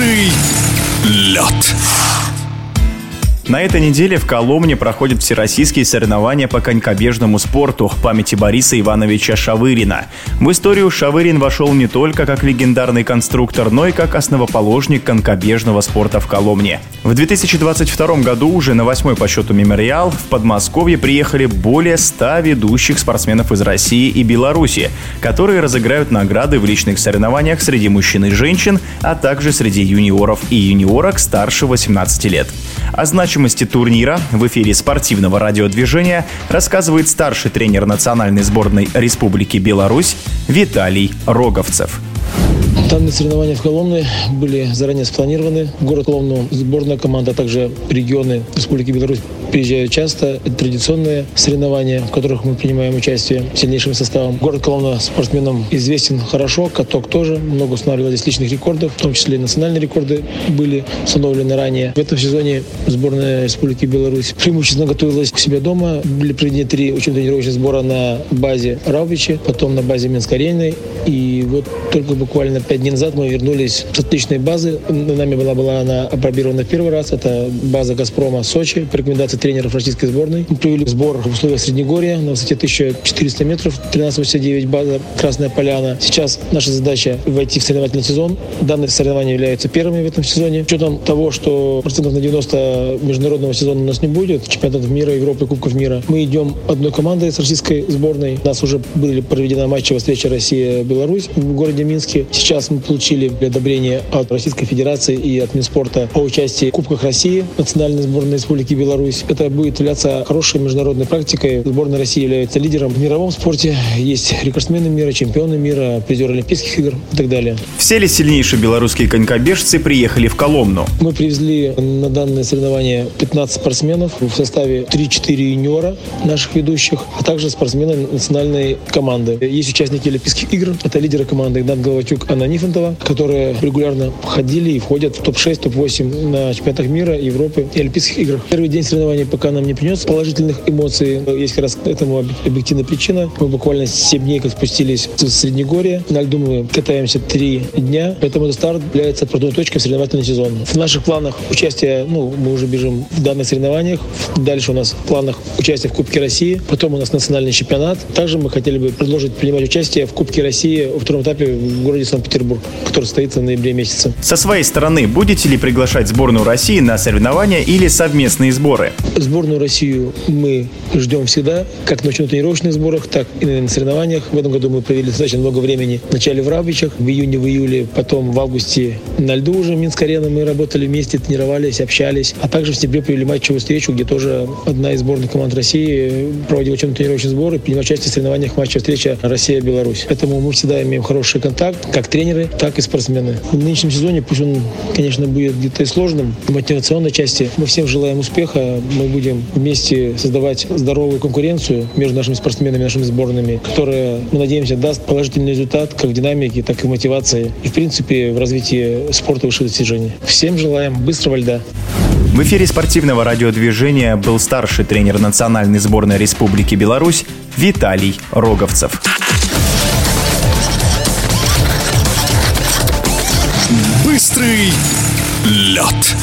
Быстрый лед. На этой неделе в Коломне проходят всероссийские соревнования по конькобежному спорту памяти Бориса Ивановича Шавырина. В историю Шавырин вошел не только как легендарный конструктор, но и как основоположник конькобежного спорта в Коломне. В 2022 году уже на восьмой по счету мемориал в Подмосковье приехали более 100 ведущих спортсменов из России и Беларуси, которые разыграют награды в личных соревнованиях среди мужчин и женщин, а также среди юниоров и юниорок старше 18 лет. О значимости турнира в эфире спортивного радиодвижения рассказывает старший тренер национальной сборной Республики Беларусь Виталий Роговцев. Данные соревнования в Коломне были заранее спланированы. Город Коломну сборная команда, а также регионы Республики Беларусь приезжают часто. Это традиционные соревнования, в которых мы принимаем участие сильнейшим составом. Город Коломна спортсменам известен хорошо, каток тоже. Много устанавливались личных рекордов, в том числе национальные рекорды были установлены ранее. В этом сезоне сборная Республики Беларусь преимущественно готовилась к себе дома. Были проведены три учебно-тренировочных сбора на базе Раубичи, потом на базе Минск-Арейной. И вот только буквально пять дней назад мы вернулись с отличной базы. Нами была, была она опробирована в первый раз. Это база «Газпрома» Сочи по рекомендации тренеров российской сборной. Мы провели сбор в условиях Среднегорья на высоте 1400 метров, 1389 база «Красная поляна». Сейчас наша задача войти в соревновательный сезон. Данные соревнования являются первыми в этом сезоне. С учетом того, что процентов на 90 международного сезона у нас не будет, чемпионатов мира, Европы, Кубков мира, мы идем одной командой с российской сборной. У нас уже были проведена матчевая встреча Россия-Беларусь в городе Минске. Сейчас мы получили одобрение от Российской Федерации и от Минспорта о участии в Кубках России национальной сборной Республики Беларусь. Это будет являться хорошей международной практикой. Сборная России является лидером в мировом спорте. Есть рекордсмены мира, чемпионы мира, призеры Олимпийских игр и так далее. Все ли сильнейшие белорусские конькобежцы приехали в Коломну? Мы привезли на данное соревнование 15 спортсменов в составе 3-4 юниора наших ведущих, а также спортсмены национальной команды. Есть участники Олимпийских игр. Это лидеры команды Игнат Головатюк, Анна Нифонтова, которые регулярно входили и входят в топ-6, топ-8 на чемпионатах мира, Европы и Олимпийских играх. Первый день соревнований пока нам не принес положительных эмоций. Есть как раз этому объективная причина. Мы буквально 7 дней как спустились в Среднегорье. На льду мы катаемся 3 дня, поэтому этот старт является отправной точкой в соревновательный сезон. В наших планах участие, ну, мы уже бежим в данных соревнованиях. Дальше у нас в планах участие в Кубке России. Потом у нас национальный чемпионат. Также мы хотели бы предложить принимать участие в Кубке России во втором этапе в городе Санкт-Петербург, который состоится в ноябре месяце. Со своей стороны, будете ли приглашать сборную России на соревнования или совместные сборы? Сборную Россию мы ждем всегда, как на тренировочных сборах, так и на соревнованиях. В этом году мы провели достаточно много времени. Вначале в Равичах, в июне, в июле, потом в августе на льду уже Минск-арена. Мы работали вместе, тренировались, общались. А также в сентябре провели матчевую встречу, где тоже одна из сборных команд России проводила чем тренировочный сбор и принимала участие в соревнованиях матча встреча Россия-Беларусь. Поэтому мы всегда имеем хороший контакт, как тренеры, так и спортсмены. В нынешнем сезоне, пусть он, конечно, будет где-то и сложным, в мотивационной части, мы всем желаем успеха. Мы будем вместе создавать здоровую конкуренцию между нашими спортсменами, нашими сборными, которая, мы надеемся, даст положительный результат как в динамике, так и в мотивации и, в принципе, в развитии спорта высших достижений. Всем желаем быстрого льда. В эфире спортивного радиодвижения был старший тренер национальной сборной Республики Беларусь Виталий Роговцев. Быстрый лед.